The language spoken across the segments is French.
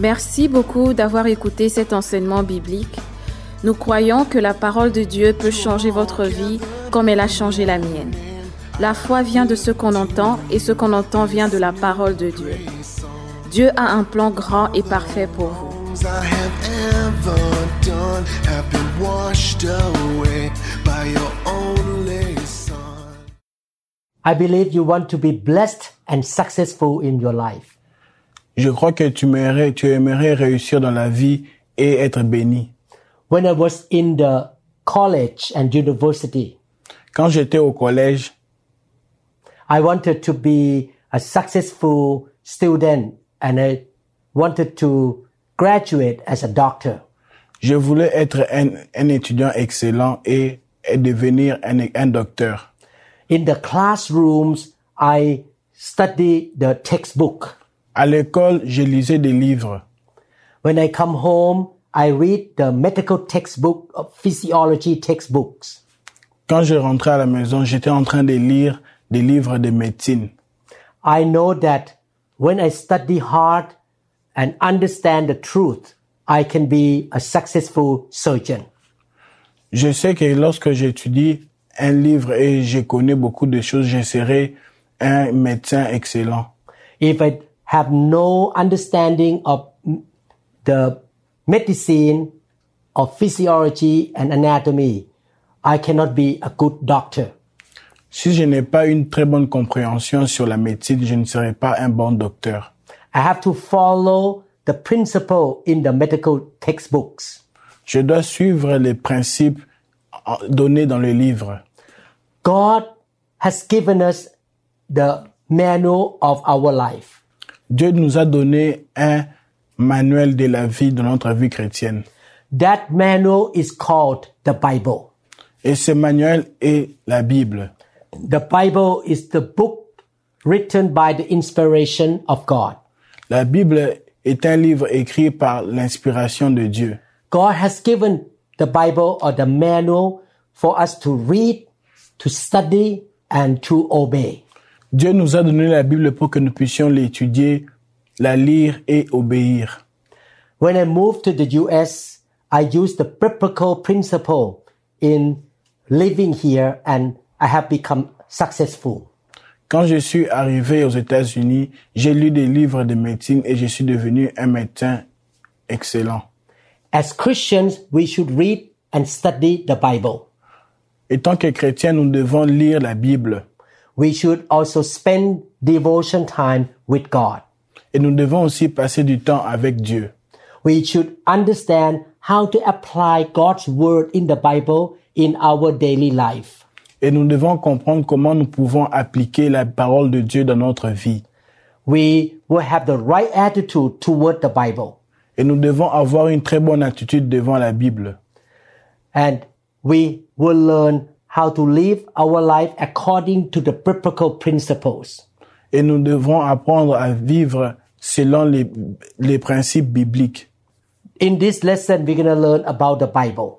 Merci beaucoup d'avoir écouté cet enseignement biblique. Nous croyons que la parole de Dieu peut changer votre vie comme elle a changé la mienne. La foi vient de ce qu'on entend et ce qu'on entend vient de la parole de Dieu. Dieu a un plan grand et parfait pour vous. I have ever done have been washed away by your only son. I believe you want to be blessed and successful in your life. Je crois que tu aimerais, tu aimerais réussir dans la vie et être béni. When I was in the college and university, Quand j'étais au collège, I wanted to be a successful student and I wanted to graduate as a doctor. je voulais être un, un étudiant excellent et, et devenir un, un docteur. In the classrooms, I studied the textbook. À l'école, je lisais des livres. When I come home, I read the medical textbook, of physiology textbooks. Quand je rentrais à la maison, j'étais en train de lire des livres de médecine. I know that when I study hard and understand the truth, I can be a successful surgeon. Je sais que lorsque j'étudie un livre et je connais beaucoup de choses, je serai un médecin excellent. If I have no understanding of the medicine of physiology and anatomy, I cannot be a good doctor. Si je n'ai pas une très bonne compréhension sur la médecine, je ne serai pas un bon docteur. I have to follow the principle in the medical textbooks. Je dois suivre les principes euh, donnés dans le livre. God has given us the manual of our life. Dieu nous a donné un manuel de la vie, de notre vie chrétienne. That manual is called the Bible. Et ce manuel est la Bible. The Bible is the book written by the inspiration of God. La Bible est un livre écrit par l'inspiration de Dieu. God has given the Bible or the manual for us to read, to study, and to obey. Dieu nous a donné la Bible pour que nous puissions l'étudier, la lire et obéir. When I moved to the US, I used the biblical principle in living here and I have become successful. Quand je suis arrivé aux États-Unis, j'ai lu des livres de médecine et je suis devenu un médecin excellent. As Christians, we should read and study the Bible. Et tant que chrétiens, nous devons lire la Bible We should also spend devotion time with God. et nous devons aussi passer du temps avec Dieu. We should understand how to apply God's word in the Bible in our daily life. Et nous devons comprendre comment nous pouvons appliquer la parole de Dieu dans notre vie. We will have the right attitude toward the Bible. Et nous devons avoir une très bonne attitude devant la Bible. and we will learn how to live our life according to the biblical principles. Et nous devons apprendre à vivre selon les, les principes bibliques. In this lesson, we're going to learn about the Bible.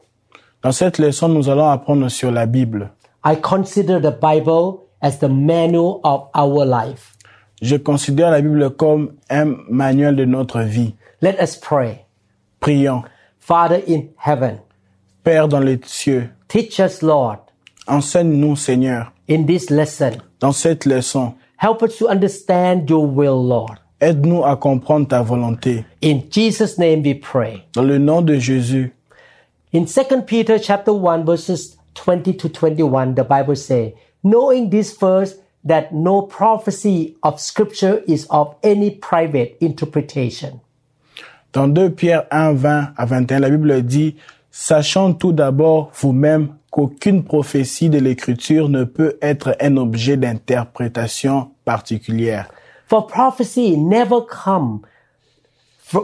Dans cette leçon, nous allons apprendre sur la Bible. I consider the Bible as the manual of our life. Je considère la Bible comme un manuel de notre vie. Let us pray. Prions. Father in heaven, Père dans les cieux, teach us, Lord, enseigne-nous, Seigneur, in this lesson. dans cette leçon. Help us to understand your will, Lord. Aide-nous à comprendre ta volonté. In Jesus' name we pray. Dans le nom de Jésus. In 2 Peter chapter 1 verses 20 to 21, the Bible say, knowing this first, that no prophecy of scripture is of any private interpretation. Dans 2 Pierre 1, 20 à 21, la Bible dit, sachant tout d'abord vous-même qu'aucune prophétie de l'écriture ne peut être un objet d'interprétation particulière. For prophecy never come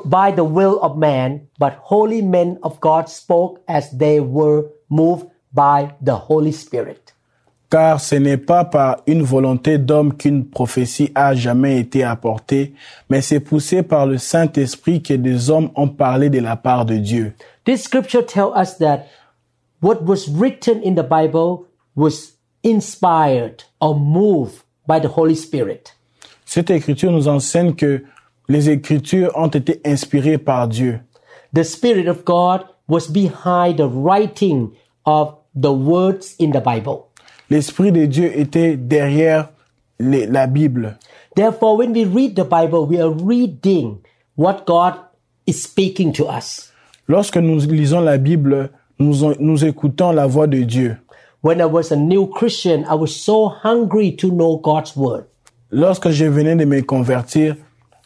by the will of man, but holy men of God spoke as they were moved by the Holy Spirit. Car ce n'est pas par une volonté d'homme qu'une prophétie a jamais été apportée, mais c'est poussé par le Saint-Esprit que des hommes ont parlé de la part de Dieu. This scripture tells us that what was written in the Bible was inspired or moved by the Holy Spirit. Cette écriture nous enseigne que Les Écritures ont été inspirées par Dieu. The Spirit of God was behind the writing of the words in the Bible. L'Esprit de Dieu était derrière les- la Bible. Therefore, when we read the Bible, we are reading what God is speaking to us. Lorsque nous lisons la Bible, nous, nous écoutons la voix de Dieu. When I was a new Christian, I was so hungry to know God's word. Lorsque je venais de me convertir,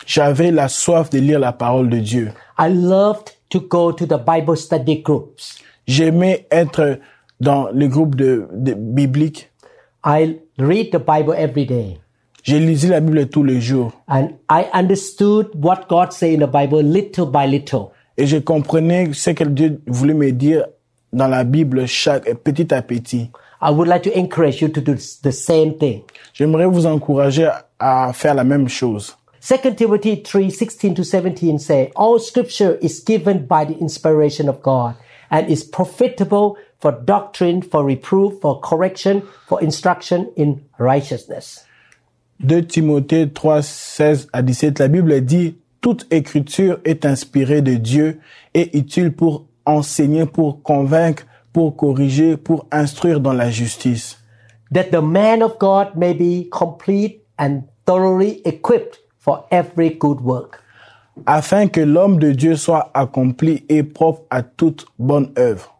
j'avais la soif de lire la parole de Dieu. I loved to go to the Bible study groups. J'aimais être dans les groupes de, de bibliques. I read the Bible every day. J'ai lisé la Bible tous les jours And I understood what God said in the Bible little by little. Et je comprenais ce que Dieu voulait me dire dans la Bible chaque petit à petit. I would like to encourage you to do the same thing. J'aimerais vous encourager à faire la même chose. 2 Timothy 3 16 to 17 say, All scripture is given by the inspiration of God and is profitable for doctrine, for reproof, for correction, for instruction in righteousness. 2 Timothée 3, 16 à 17, la Bible dit, toute écriture est inspirée de Dieu et utile pour enseigner, pour convaincre, pour corriger, pour instruire dans la justice, That the man of God may be complete and thoroughly equipped for every good work. afin que l'homme de Dieu soit accompli et propre à toute bonne œuvre.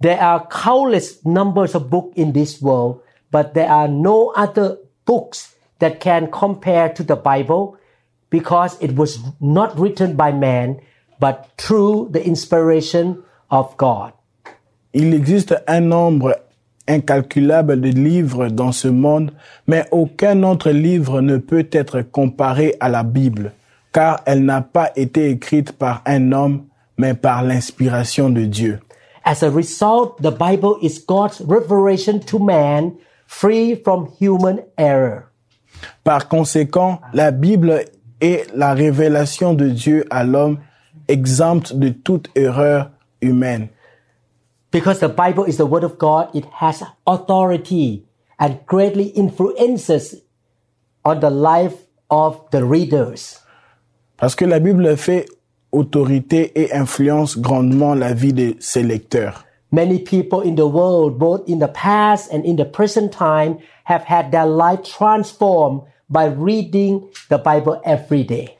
There are countless numbers of books in this world, but there are no other books that can compare to the Bible because it was not written by man, but through the inspiration of God. Il existe un nombre incalculable de livres dans ce monde, mais aucun autre livre ne peut être comparé à la Bible, car elle n'a pas été écrite par un homme, mais par l'inspiration de Dieu. As a result, the Bible is God's revelation to man, free from human error. Par conséquent, la Bible est la révélation de Dieu à l'homme, exempte de toute erreur humaine. Because the Bible is the Word of God, it has authority and greatly influences on the life of the readers. Parce que la Bible fait autorité et influence grandement la vie de ses lecteurs. Many people in the world, both in the past and in the present time, have had their life transformed by reading the Bible every day.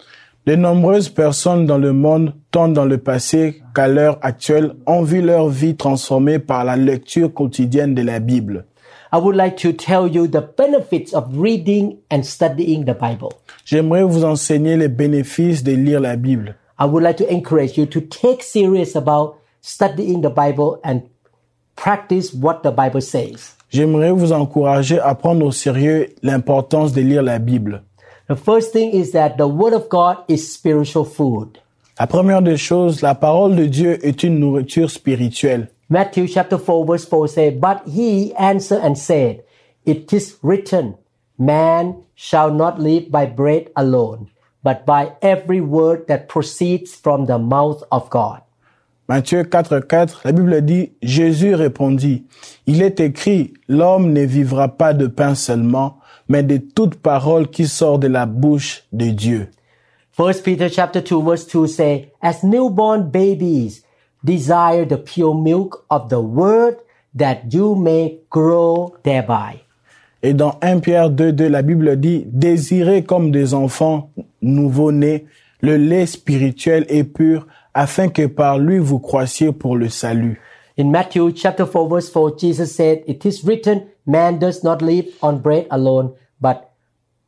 De nombreuses personnes dans le monde, tant dans le passé qu'à l'heure actuelle, ont vu leur vie transformée par la lecture quotidienne de la Bible. I would like to tell you the benefits of reading and studying the Bible. J'aimerais vous enseigner les bénéfices de lire la Bible. I would like to encourage you to take serious about studying the Bible and practice what the Bible says. J'aimerais vous encourager à prendre au sérieux l'importance de lire la Bible. The first thing is that the Word of God is spiritual food. La première des choses, la parole de Dieu est une nourriture spirituelle. Matthew chapter 4 verse 4 says, But he answered and said, It is written, Man shall not live by bread alone, but by every word that proceeds from the mouth of God. Matthieu 4, 4, la Bible dit, Jésus répondit, Il est écrit, l'homme ne vivra pas de pain seulement, mais de toute parole qui sort de la bouche de Dieu. First Peter chapter 2 verse 2 say, As newborn babies desire the pure milk of the word that you may grow thereby. Et dans 1 Pierre 2, 2, la Bible dit, Désirez comme des enfants nouveau-nés le lait spirituel et pur, afin que par lui vous croissiez pour le salut. In Matthew chapter 4 verse 4, Jesus said, It is written, man does not live on bread alone, but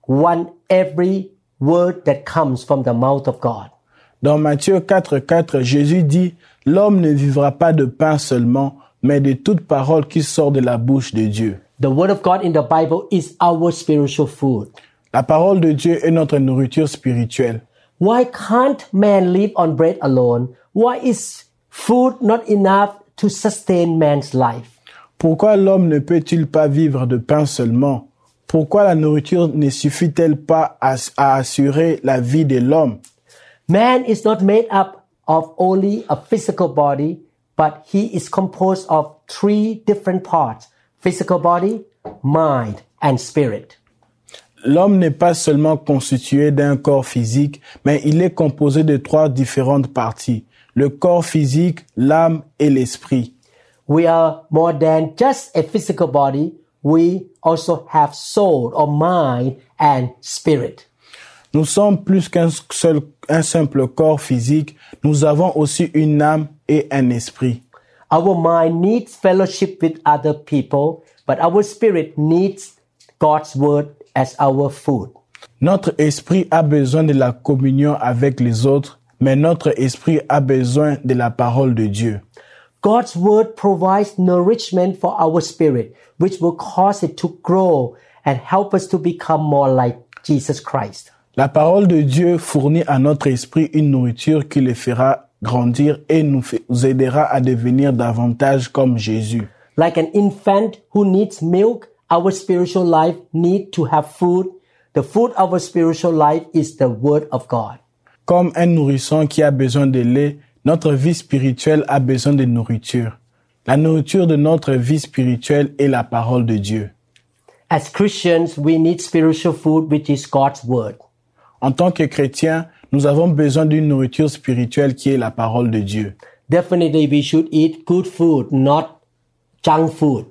one every word that comes from the mouth of God. Dans Matthieu 4, 4, Jésus dit, L'homme ne vivra pas de pain seulement, mais de toute parole qui sort de la bouche de Dieu. The word of God in the Bible is our spiritual food. La parole de Dieu est notre nourriture spirituelle. Why can't man live on bread alone? Why is food not enough to sustain man's life? Pourquoi l'homme ne peut-il pas vivre de pain seulement Pourquoi la nourriture ne suffit-elle pas à, à assurer la vie de l'homme Man is not made up of only a physical body, but he is composed of three different parts physical body, mind, and spirit. L'homme n'est pas seulement constitué d'un corps physique, mais il est composé de trois différentes parties. Le corps physique, l'âme et l'esprit. We are more than just a physical body. We also have soul or mind and spirit. Nous sommes plus qu'un seul, un simple corps physique. Nous avons aussi une âme et un esprit. Our mind needs fellowship with other people, but our spirit needs God's word as our food. Notre esprit a besoin de la communion avec les autres, mais notre esprit a besoin de la parole de Dieu. God's word provides nourishment for our spirit, which will cause it to grow and help us to become more like Jesus Christ. La parole de Dieu fournit à notre esprit une nourriture qui le fera grandir et nous aidera à devenir davantage comme Jésus. Like an infant who needs milk, our spiritual life need to have food. The food of our spiritual life is the word of God. Comme un nourrisson qui a besoin de lait, notre vie spirituelle a besoin de nourriture. La nourriture de notre vie spirituelle est la parole de Dieu. As Christians, we need spiritual food, which is God's word. En tant que chrétiens, nous avons besoin d'une nourriture spirituelle qui est la parole de Dieu. Definitely, we should eat good food, not junk food.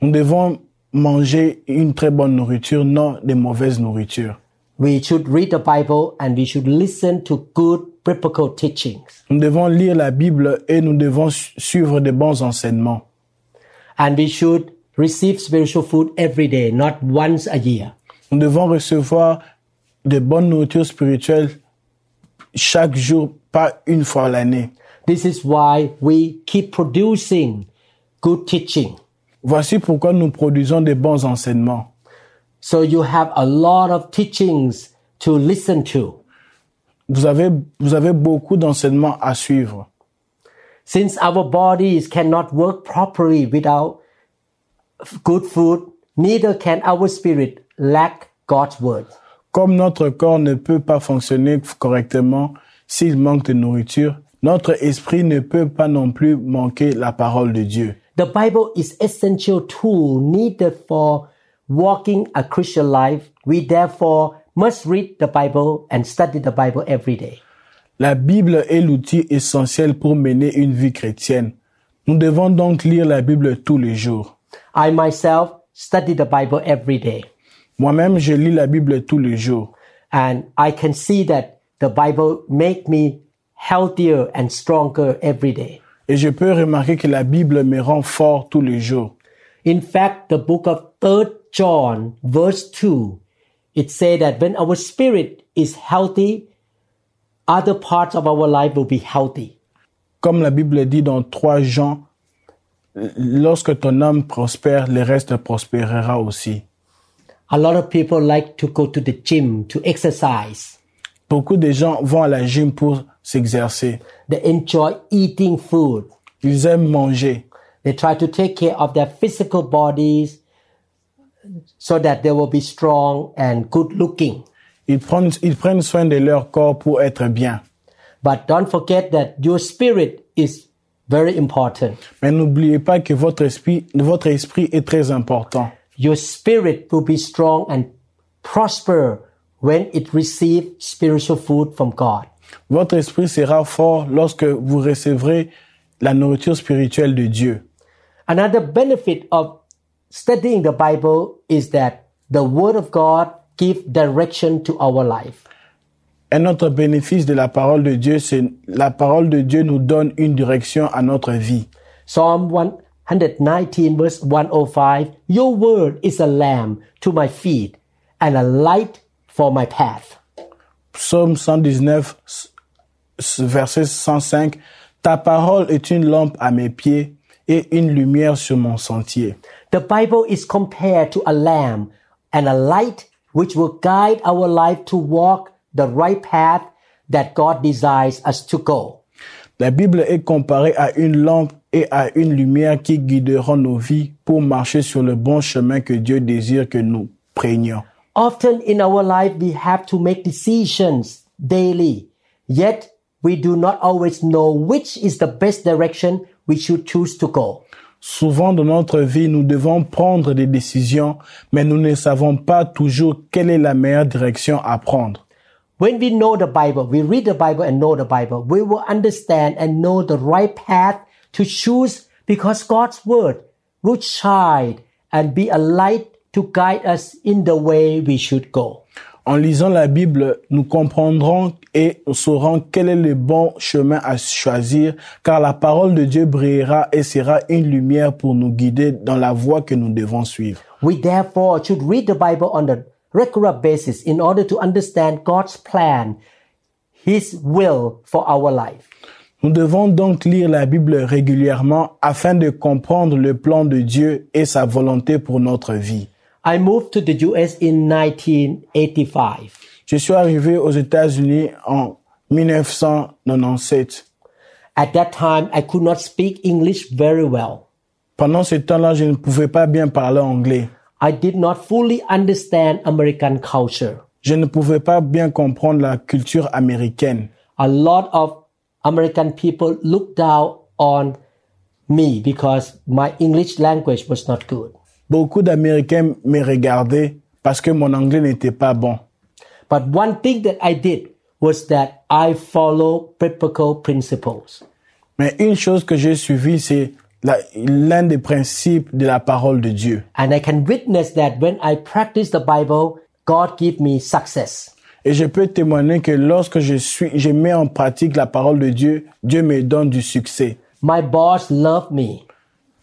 Nous devons manger une très bonne nourriture, non des mauvaises nourritures. We should read the Bible and we should listen to good biblical teachings. Nous devons lire la Bible et nous devons su- suivre de bons enseignements. And we should receive spiritual food every day, not once a year. Nous devons recevoir de bonnes nourritures spirituelles chaque jour, pas une fois l'année. This is why we keep producing good teaching. Voici pourquoi nous produisons de bons enseignements. So you have a lot of teachings to listen to. Vous avez, vous avez beaucoup d'enseignements à suivre. Since our bodies cannot work properly without good food, neither can our spirit lack God's word. Comme notre corps ne peut pas fonctionner correctement s'il manque de nourriture, notre esprit ne peut pas non plus manquer la parole de Dieu. The Bible is essential tool needed for walking a Christian life. We therefore must read the Bible and study the Bible every day. La Bible est l'outil essentiel pour mener une vie chrétienne. Nous devons donc lire la Bible tous les jours. I myself study the Bible every day Moi-même, je lis la Bible tous les jours. and I can see that the Bible make me healthier and stronger every day. Et je peux remarquer que la Bible me rend fort tous les jours. In fact, the book of 3 John verse 2, it say that when our spirit is healthy, other parts of our life will be healthy. Comme la Bible dit dans 3 Jean, lorsque ton âme prospère, le reste prospérera aussi. A lot of people like to go to the gym to exercise. Beaucoup de gens vont à la gym pour s'exercer. They enjoy eating food. Ils aiment manger. They try to take care of their physical bodies so that they will be strong and good looking. Ils prennent, ils prennent soin de leur corps pour être bien. But don't forget that your spirit is very important. Mais n'oubliez pas que votre esprit, votre esprit est très important. Your spirit will be strong and prosper when it receives spiritual food from God. Votre esprit sera fort lorsque vous recevrez la nourriture spirituelle de Dieu. Another benefit of studying the Bible is that the Word of God gives direction to our life. Un autre bénéfice de la parole de Dieu, c'est la parole de Dieu nous donne une direction à notre vie. Psalm 119 verse 105 Your word is a lamp to my feet and a light for my path. Psaume 119, s- s- verset 105. Ta parole est une lampe à mes pieds et une lumière sur mon sentier. The Bible is compared to a lamp and a light which will guide our life to walk the right path that God desires us to go. La Bible est comparée à une lampe et à une lumière qui guideront nos vies pour marcher sur le bon chemin que Dieu désire que nous prenions. Often in our life, we have to make decisions daily, yet we do not always know which is the best direction we should choose to go. Souvent dans notre vie, nous devons prendre des décisions, mais nous ne savons pas toujours quelle est la meilleure direction à prendre. When we know the Bible, we read the Bible and know the Bible, we will understand and know the right path to choose because God's word will shine and be a light to guide us in the way we should go. En lisant la Bible, nous comprendrons et nous saurons quel est le bon chemin à choisir, car la parole de Dieu brillera et sera une lumière pour nous guider dans la voie que nous devons suivre. We therefore should read the Bible on a regular basis in order to understand God's plan, His will for our life. Nous devons donc lire la Bible régulièrement afin de comprendre le plan de Dieu et sa volonté pour notre vie. I moved to the US in 1985. Je suis arrivé aux États-Unis en 1997. At that time, I could not speak English very well. Pendant ce temps-là, je ne pouvais pas bien parler anglais. I did not fully understand American culture. Je ne pouvais pas bien comprendre la culture américaine. A lot of American people looked down on me because my English language was not good. Beaucoup d'Américains me regardaient parce que mon anglais n'était pas bon. But one thing that I did was that I follow biblical principles. Mais une chose que j'ai suivie, c'est l'un des principes de la parole de Dieu. And I can witness that when I practice the Bible, God give me success. Et je peux témoigner que lorsque je suis, je mets en pratique la parole de Dieu, Dieu me donne du succès. My boss love me.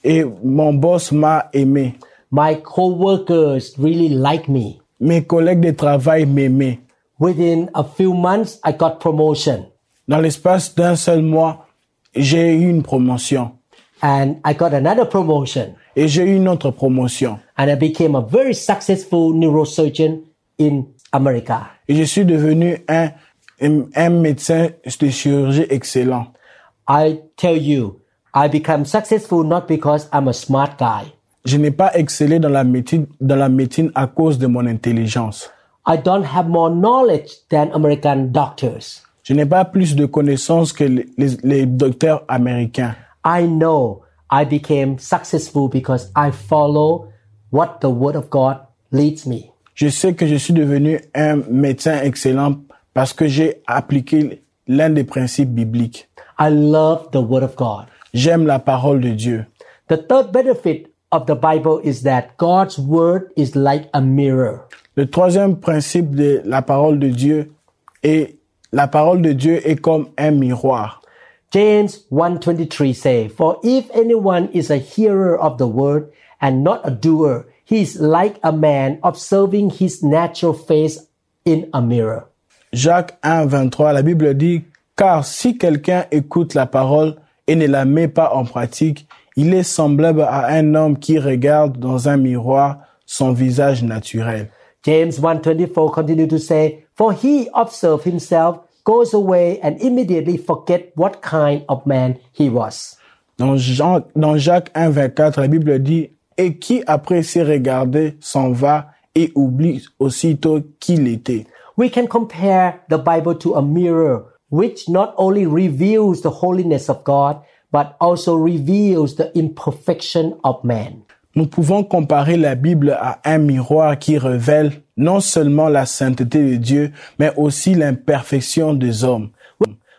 Et mon boss m'a aimé. My coworkers really like me. Mes collègues de travail m'aimaient. Within a few months, I got promotion Dans l'espace d'un seul mois, j'ai eu une promotion. and I got another promotion Et j'ai eu une autre promotion. and I became a very successful neurosurgeon in America. Et je suis devenu un, un, un médecin de chirurgie excellent. I tell you, I become successful not because I'm a smart guy. Je n'ai pas excellé dans la médecine, dans la médecine à cause de mon intelligence. I don't have more knowledge than American doctors. Je n'ai pas plus de connaissances que les, les- les docteurs américains. I know I became successful because I follow what the word of God leads me. Je sais que je suis devenu un médecin excellent parce que j'ai appliqué l'un des principes bibliques. I love the word of God. J'aime la parole de Dieu. The third benefit of the Bible is that God's word is like a mirror. Le troisième principe de la parole de Dieu est la parole de Dieu est comme un miroir. James 1:23 say, "For if anyone is a hearer of the word and not a doer, he is like a man observing his natural face in a mirror." Jacques 1, 23, la Bible dit, car si quelqu'un écoute la parole et ne la met pas en pratique, il est semblable à un homme qui regarde dans un miroir son visage naturel. James 1:24 continue to say, "For he observe himself, goes away and immediately forget what kind of man he was." Dans, Jean, dans Jacques 1, 24, la Bible dit, et qui après s'est regardé s'en va et oublie aussitôt qu'il était. We can compare the Bible to a mirror, which not only reveals the holiness of God, but also reveals the imperfection of man. Nous pouvons comparer la Bible à un miroir qui révèle non seulement la sainteté de Dieu, mais aussi l'imperfection des hommes.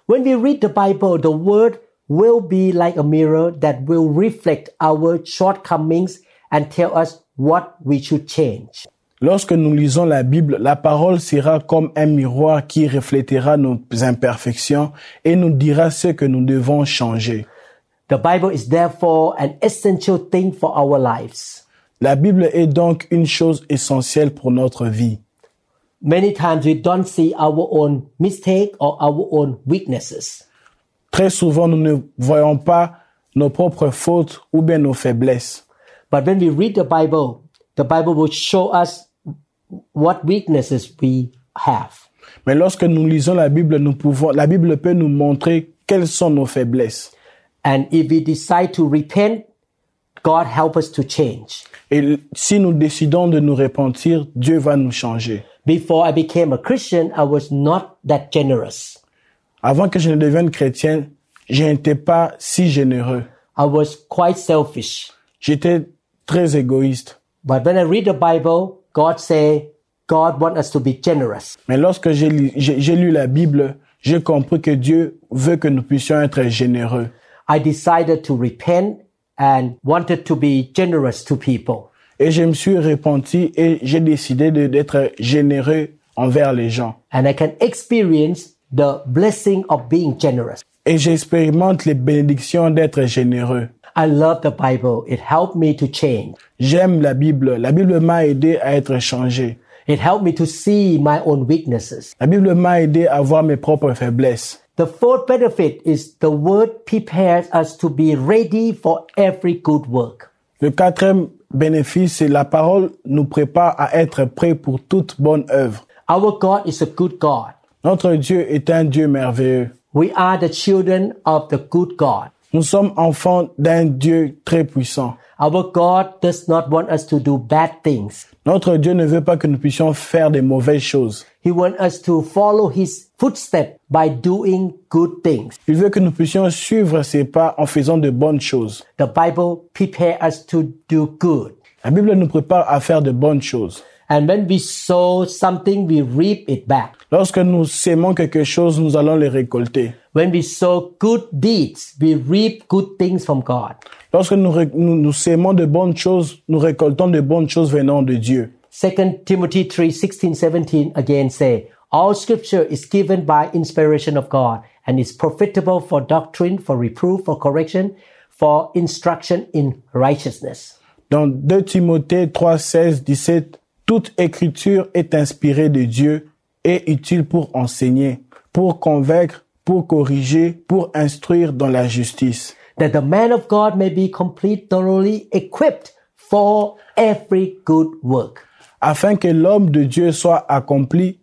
When we read the Bible, the word will be like a mirror that will reflect our shortcomings and tell us what we should change. Lorsque nous lisons la Bible, la parole sera comme un miroir qui reflétera nos imperfections et nous dira ce que nous devons changer. The Bible is therefore an essential thing for our lives. La Bible est donc une chose essentielle pour notre vie. Many times we don't see our own mistake or our own weaknesses. Très souvent, nous ne voyons pas nos propres fautes ou bien nos faiblesses. But when we read the Bible, the Bible will show us what weaknesses we have. Mais lorsque nous lisons la Bible, nous pouvons, la Bible peut nous montrer quelles sont nos faiblesses. And if we decide to repent, God help us to change. Et si nous décidons de nous repentir, Dieu va nous changer. Before I became a Christian, I was not that generous. Avant que je ne devienne chrétien, je n'étais pas si généreux. I was quite selfish. J'étais très égoïste. But when I read the Bible, God say, God want us to be generous. Mais lorsque j'ai lu, j'ai lu la Bible, j'ai compris que Dieu veut que nous puissions être généreux. I decided to repent and wanted to be generous to people. Et je me suis repenti et j'ai décidé d'être généreux envers les gens. And I can experience the blessing of being generous. Et j'expérimente les bénédictions d'être généreux. I love the Bible. It helped me to change. J'aime la Bible. La Bible m'a aidé à être changé. It helped me to see my own weaknesses. La Bible m'a aidé à voir mes propres faiblesses. The fourth benefit is the word prepares us to be ready for every good work. Le quatrième bénéfice, c'est la parole nous prépare à être prêts pour toute bonne œuvre. Our God is a good God. Notre Dieu est un Dieu merveilleux. We are the children of the good God. Nous sommes enfants d'un Dieu très puissant. Our God does not want us to do bad things. Notre Dieu ne veut pas que nous puissions faire des mauvaises choses. He wants us to follow his footsteps by doing good things. Il veut que nous puissions suivre ses pas en faisant de bonnes choses. The Bible prepares us to do good. La Bible nous prépare à faire de bonnes choses. And when we sow something, we reap it back. Lorsque nous sémons quelque chose, nous allons les récolter. When we sow good deeds, we reap good things from God. Lorsque nous, nous, nous sémons de bonnes choses, nous récoltons de bonnes choses venant de Dieu. 2 Timothy 3 16 17 again say, All scripture is given by inspiration of God and is profitable for doctrine, for reproof, for correction, for instruction in righteousness. Dans 2 Timothée 3, 16, 17, toute écriture est inspirée de Dieu et utile pour enseigner, pour convaincre, pour corriger, pour instruire dans la justice, That the man of God may be complete, thoroughly equipped for every good work. afin que l'homme de Dieu soit accompli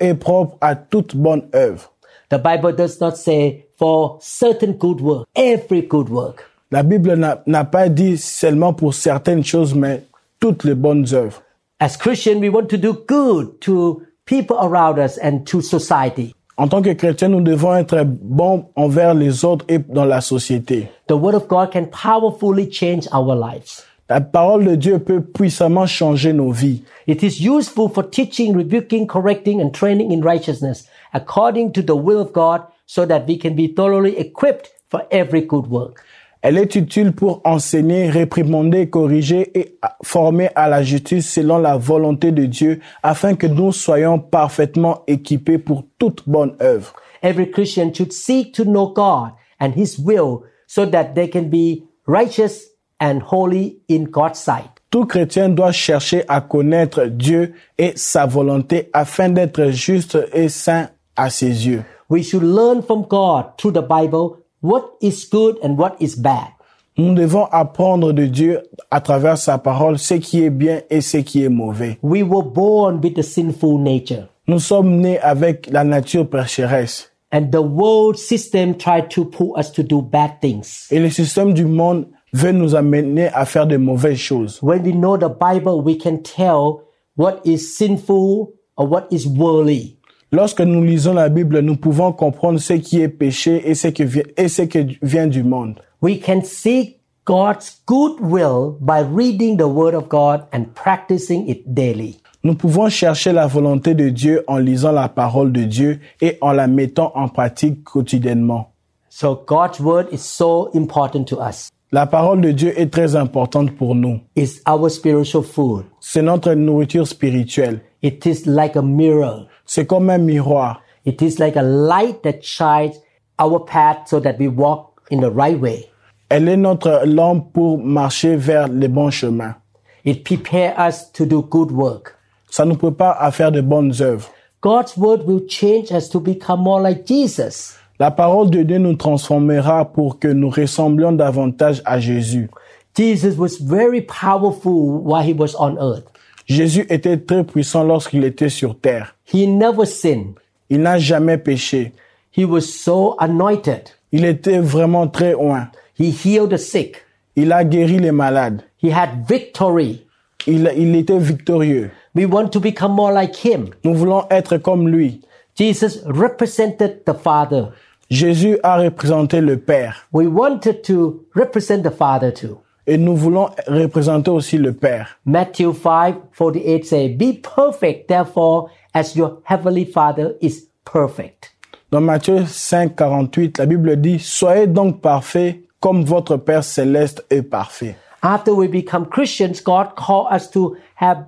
et propre à toute bonne œuvre. The Bible does not say for certain good work, every good work. La Bible n'a n'a pas dit seulement pour certaines choses, mais toutes les bonnes œuvres. As Christian, we want to do good to people around us and to society. En tant que chrétiens, nous devons être bons envers les autres et dans la société. The Word of God can powerfully change our lives. La parole de Dieu peut puissamment changer nos vies. It is useful for teaching, rebuking, correcting, and training in righteousness according to the will of God so that we can be thoroughly equipped for every good work. Elle est utile pour enseigner, réprimander, corriger et former à la justice selon la volonté de Dieu afin que nous soyons parfaitement équipés pour toute bonne œuvre. Every Christian should seek to know God and His will so that they can be righteous and holy in God's sight. Tout chrétien doit chercher à connaître Dieu et sa volonté afin d'être juste et saint à ses yeux. We should learn from God through the Bible what is good and what is bad. Nous devons apprendre de Dieu à travers sa parole ce qui est bien et ce qui est mauvais. We were born with a sinful nature. Nous sommes nés avec la nature pécheresse And the world system tried to pull us to do bad things. et le système du monde veut nous amener à faire de mauvaises choses. When we know the Bible, we can tell what is sinful or what is worldly. Lorsque nous lisons la Bible, nous pouvons comprendre ce qui est péché et ce qui vient, et ce qui vient du monde. We can seek God's good will by reading the Word of God and practicing it daily. Nous pouvons chercher la volonté de Dieu en lisant la parole de Dieu et en la mettant en pratique quotidiennement. So God's Word is so important to us. La parole de Dieu est très importante pour nous. It's our spiritual food. C'est notre nourriture spirituelle. It is like a mirror. C'est comme un miroir. It is like a light that shines our path so that we walk in the right way. Elle est notre lampe pour marcher vers les bons chemins. It prepares us to do good work. Ça nous prépare à faire de bonnes œuvres. God's word will change us to become more like Jesus. La parole de Dieu nous transformera pour que nous ressemblions davantage à Jésus. Jesus was very powerful while he was on earth. Jésus était très puissant lorsqu'il était sur terre. He never sinned. Il n'a jamais péché. He was so anointed. Il était vraiment très loin. He healed the sick. Il a guéri les malades. He had victory. Il, il était victorieux. We want to become more like him. Nous voulons être comme lui. Jesus represented the Father. Jésus a représenté le Père We wanted to represent the Father too. et nous voulons représenter aussi le Père. Matthew 5 48 say, Be perfect, therefore, as your heavenly Father is perfect. Dans Matthieu 5, 48, la Bible dit, Soyez donc parfaits comme votre Père céleste est parfait. After we become Christians, God called us to have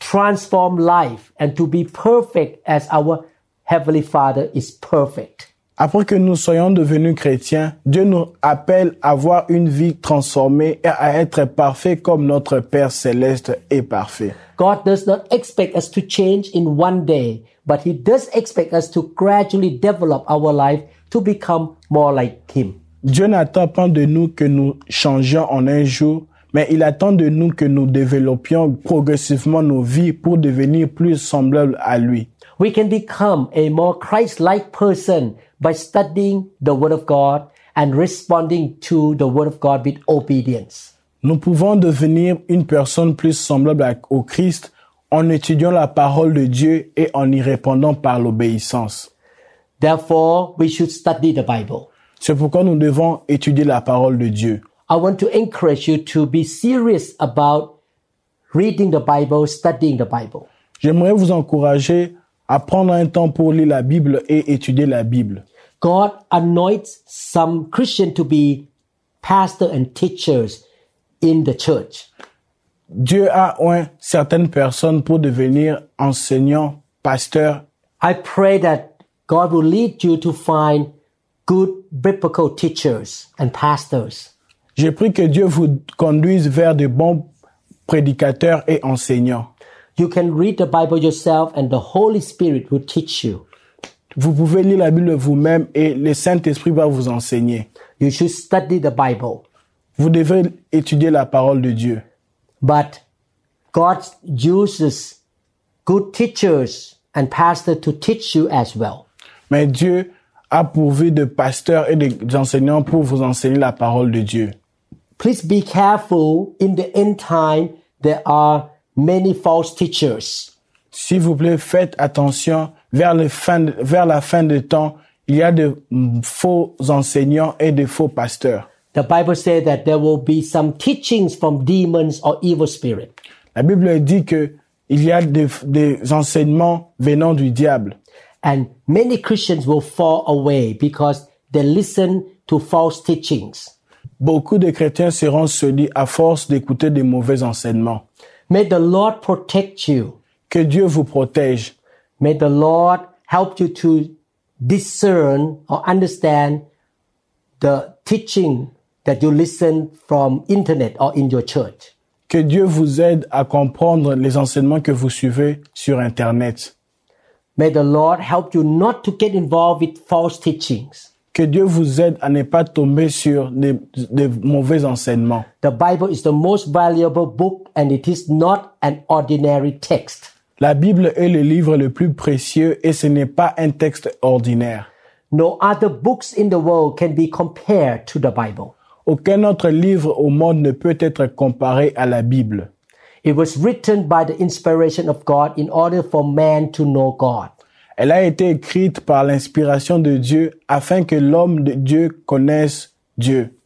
transformed life and to be perfect as our heavenly Father is perfect. Après que nous soyons devenus chrétiens, Dieu nous appelle à avoir une vie transformée et à être parfait comme notre Père céleste est parfait. God does not expect us to change in one day, but He does expect us to gradually develop our life to become more like Him. Dieu n'attend pas de nous que nous changions en un jour, mais il attend de nous que nous développions progressivement nos vies pour devenir plus semblables à lui. We can become a more Christ-like person by studying the Word of God and responding to the Word of God with obedience. Nous pouvons devenir une personne plus semblable au Christ en étudiant la parole de Dieu et en y répondant par l'obéissance. Therefore, we should study the Bible. C'est pourquoi nous devons étudier la parole de Dieu. I want to encourage you to be serious about reading the Bible, studying the Bible. J'aimerais vous encourager à prendre un temps pour lire la Bible et étudier la Bible. God anoints some Christian to be pastor and teachers in the church. Dieu a oint certaines personnes pour devenir enseignants, pasteurs. I pray that God will lead you to find good biblical teachers and pastors. J'ai pris que Dieu vous conduise vers de bons prédicateurs et enseignants. You can read the Bible yourself and the Holy Spirit will teach you. Vous pouvez lire la Bible vous-même et le Saint-Esprit va vous enseigner. You should study the Bible. Vous devez étudier la parole de Dieu. But God uses good teachers and pastors to teach you as well. Mais Dieu a pourvu de pasteurs et d'enseignants pour vous enseigner la parole de Dieu. Please be careful. In the end time, there are many false teachers. S'il vous plaît, faites attention. Vers, le fin, vers la fin du temps, il y a de faux enseignants et de faux pasteurs. The Bible says that there will be some teachings from demons or evil spirit. La Bible dit que il y a des, des enseignements venant du diable. And many Christians will fall away because they listen to false teachings. Beaucoup de chrétiens seront seuls à force d'écouter des mauvais enseignements. May the Lord protect you. Que Dieu vous protège. May the Lord help you to discern or understand the teaching that you listen from internet or in your church. Que Dieu vous aide à comprendre les enseignements que vous suivez sur Internet. May the Lord help you not to get involved with false teachings. Que Dieu vous aide à ne pas tomber sur des, des mauvais enseignements. The Bible is the most valuable book and it is not an ordinary text. La Bible est le livre le plus précieux et ce n'est pas un texte ordinaire. No other books in the world can be compared to the Bible. Aucun autre livre au monde ne peut être comparé à la Bible. It was written by the inspiration of God in order for man to know God. Elle a été écrite par l'inspiration de Dieu afin que l'homme de Dieu connaisse Dieu.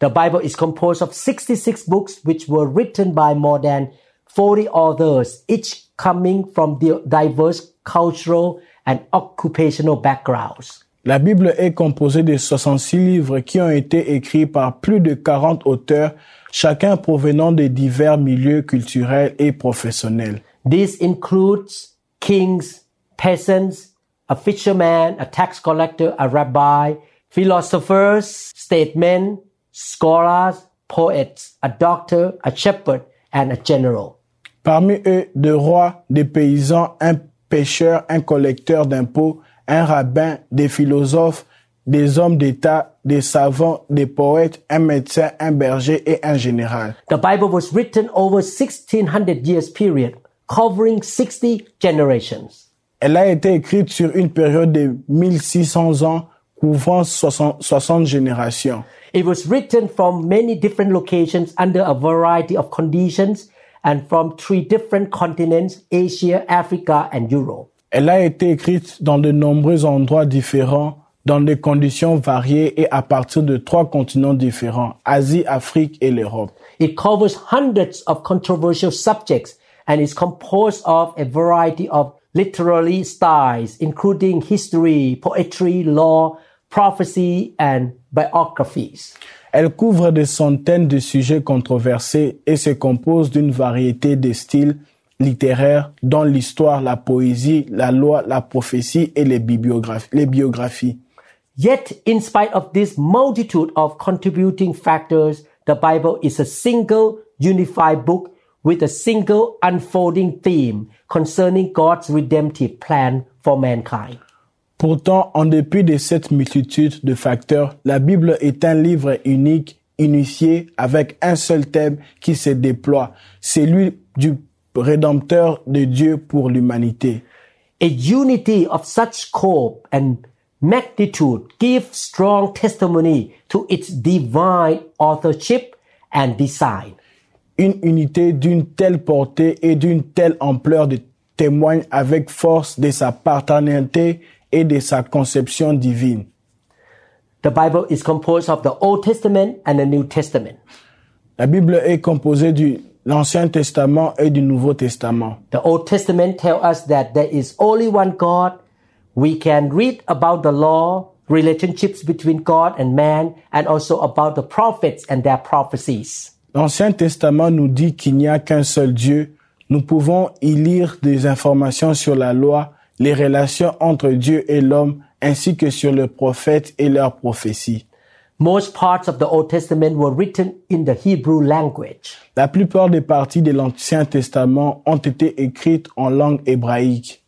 The Bible is composed of 66 books which were written by more than 40 authors, each coming from diverse cultural and occupational backgrounds. La Bible est composée de 66 livres qui ont été écrits par plus de 40 auteurs, chacun provenant de divers milieux culturels et professionnels. This includes kings, peasants, a fisherman, a tax collector, a rabbi, philosophers, statesmen, scholars, poets, a doctor, a shepherd, and a general. Parmi eux, des rois, des paysans, un pêcheur, un collecteur d'impôts, un rabbin, des philosophes, des hommes d'État, des savants, des poètes, un médecin, un berger et un général. The Bible was written over 1600 years period, covering 60 generations. Elle a été écrite sur une période de 1600 ans, couvrant 60, 60 générations. It was written from many different locations under a variety of conditions and from three different continents, Asia, Africa, and Europe. Elle a été écrite dans de nombreux endroits différents, dans des conditions variées et à partir de trois continents différents, Asie, Afrique et l'Europe. It covers hundreds of controversial subjects and is composed of a variety of literary styles, including history, poetry, law, prophecy, and biographies. Elle couvre des centaines de sujets controversés et se compose d'une variété de styles littéraires dont l'histoire, la poésie, la loi, la prophétie et les. Les biographies. Yet, in spite of this multitude of contributing factors, the Bible is a single unified book with a single unfolding theme concerning God's redemptive plan for mankind. Pourtant, en dépit de cette multitude de facteurs, la Bible est un livre unique, unifié, avec un seul thème qui se déploie, celui du Rédempteur de Dieu pour l'humanité. A unity of such scope and magnitude gives strong testimony to its divine authorship and design. Une unité d'une telle portée et d'une telle ampleur de témoigne avec force de sa paternité et de sa conception divine. The Bible is composed of the Old Testament and the New Testament. La Bible est composée de l'Ancien Testament et du Nouveau Testament. The Old Testament tells us that there is only one God. We can read about the law, relationships between God and man, and also about the prophets and their prophecies. L'Ancien Testament nous dit qu'il n'y a qu'un seul Dieu. Nous pouvons y lire des informations sur la loi, les relations entre Dieu et l'homme, ainsi que sur les prophètes et leurs prophéties. Most parts of the Old Testament were written in the Hebrew language. La plupart des parties de l'Ancien Testament ont été écrites en langue hébraïque.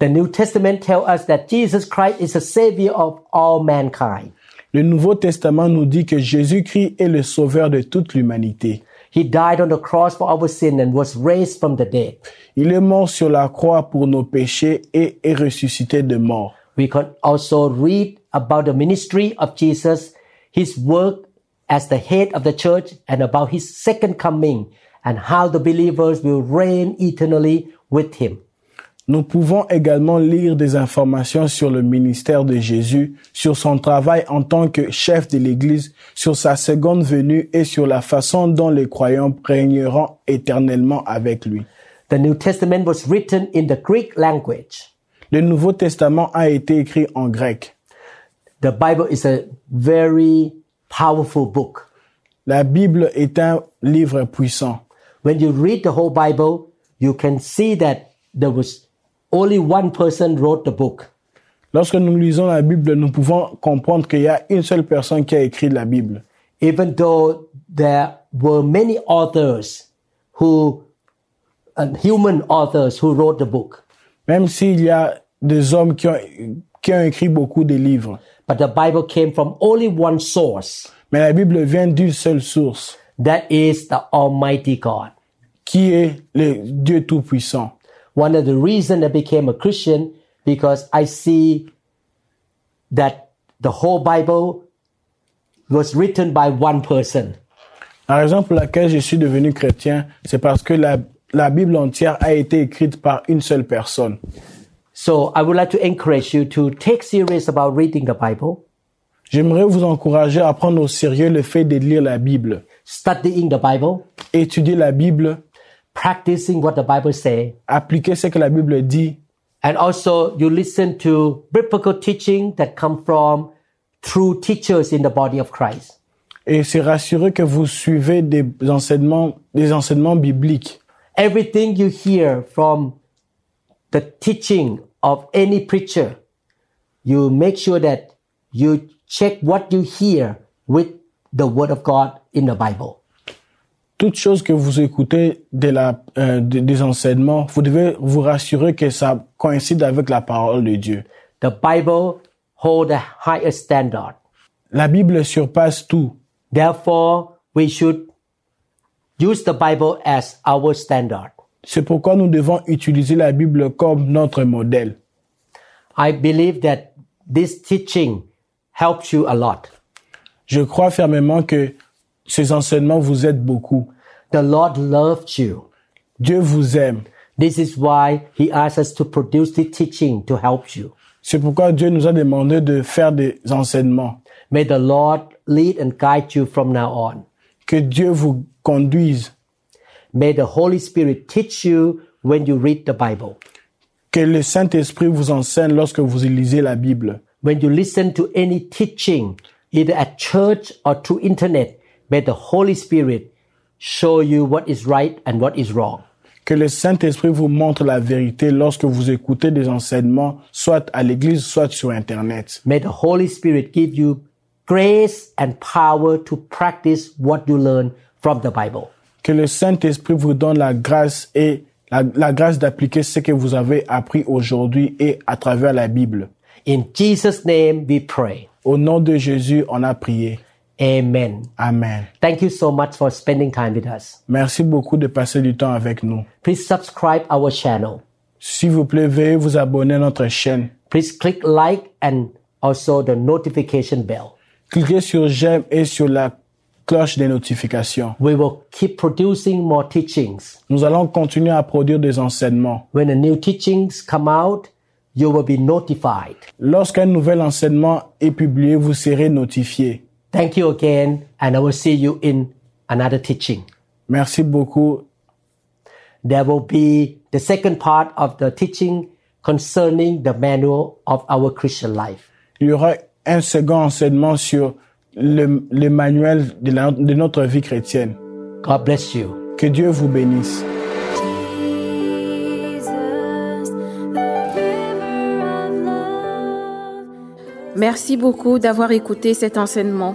The New Testament tells us that Jesus Christ is the Savior of all mankind. Le Nouveau Testament nous dit que Jésus-Christ est le sauveur de toute l'humanité. He died on the cross for our sin and was raised from the dead. Il est mort sur la croix pour nos péchés et est ressuscité de mort. We can also read about the ministry of Jesus, his work as the head of the church, and about his second coming, and how the believers will reign eternally with him. Nous pouvons également lire des informations sur le ministère de Jésus, sur son travail en tant que chef de l'Église, sur sa seconde venue et sur la façon dont les croyants régneront éternellement avec lui. The New Testament was written in the Greek language. Le Nouveau Testament a été écrit en grec. The Bible is a very powerful book. La Bible est un livre puissant. When you read the whole Bible, you can see that there was only one person wrote the book. Lorsque nous lisons la Bible, nous pouvons comprendre qu'il y a une seule personne qui a écrit la Bible. even though there were many authors who, uh, human authors who wrote the book, Même s'il y a des hommes qui ont, qui ont écrit beaucoup de livres. but the Bible came from only one source, Mais la Bible vient d'une seule source, that is the Almighty God. qui est le Dieu Tout-Puissant. One of the reasons I became a Christian because I see that the whole Bible was written by one person. La raison pour laquelle je suis devenu chrétien, c'est parce que la, la Bible entière a été écrite par une seule personne. So I would like to encourage you to take serious about reading the Bible, J'aimerais vous encourager à prendre au sérieux le fait de lire la Bible, studying the Bible, étudier la Bible, practicing what the Bible says, appliquer ce que la Bible dit, And also you listen to biblical teaching that come from true teachers in the body of Christ. et se rassurer que vous suivez des enseignements, des enseignements bibliques. Everything you hear from the teaching of any preacher, you make sure that you check what you hear with the word of God in the Bible. Toute chose que vous écoutez de la, euh, de- des enseignements, vous devez vous rassurer que ça coïncide avec la parole de Dieu. The Bible hold a higher standard. La Bible surpasse tout. Therefore, we should use the Bible as our standard. C'est pourquoi nous devons utiliser la Bible comme notre modèle. I believe that this teaching helps you a lot. Je crois fermement que ces enseignements vous aident beaucoup. The Lord loved you. Dieu vous aime. This is why He asks us to produce the teaching to help you. C'est pourquoi Dieu nous a demandé de faire des enseignements. May the Lord lead and guide you from now on. Que Dieu vous conduise. May the Holy Spirit teach you when you read the Bible. Que le Saint-Esprit vous enseigne lorsque vous lisez la Bible. When you listen to any teaching, either at church or through internet, may the Holy Spirit show you what is right and what is wrong. Que le Saint-Esprit vous montre la vérité lorsque vous écoutez des enseignements, soit à l'église, soit sur Internet. May the Holy Spirit give you grace and power to practice what you learn from the Bible. Que le Saint-Esprit vous donne la grâce et la, la grâce d'appliquer ce que vous avez appris aujourd'hui et à travers la Bible. In Jesus' name we pray. Au nom de Jésus, on a prié. Amen. Amen. Thank you so much for spending time with us. Merci beaucoup de passer du temps avec nous. Please subscribe our channel. S'il vous plaît, veuillez vous abonner à notre chaîne. Please click like and also the notification bell. Cliquez sur j'aime et sur la cloche des notifications. We will keep producing more teachings. Nous allons continuer à produire des enseignements. When the new teachings come out, you will be notified. Lorsqu'un nouvel enseignement est publié, vous serez notifié. Thank you again, and I will see you in another teaching. Merci beaucoup. There will be the second part of the teaching concerning the manual of our Christian life. Il y aura un second enseignement sur le, le manuel de, la- de notre vie chrétienne. God bless you. Que Dieu vous bénisse. Merci beaucoup d'avoir écouté cet enseignement.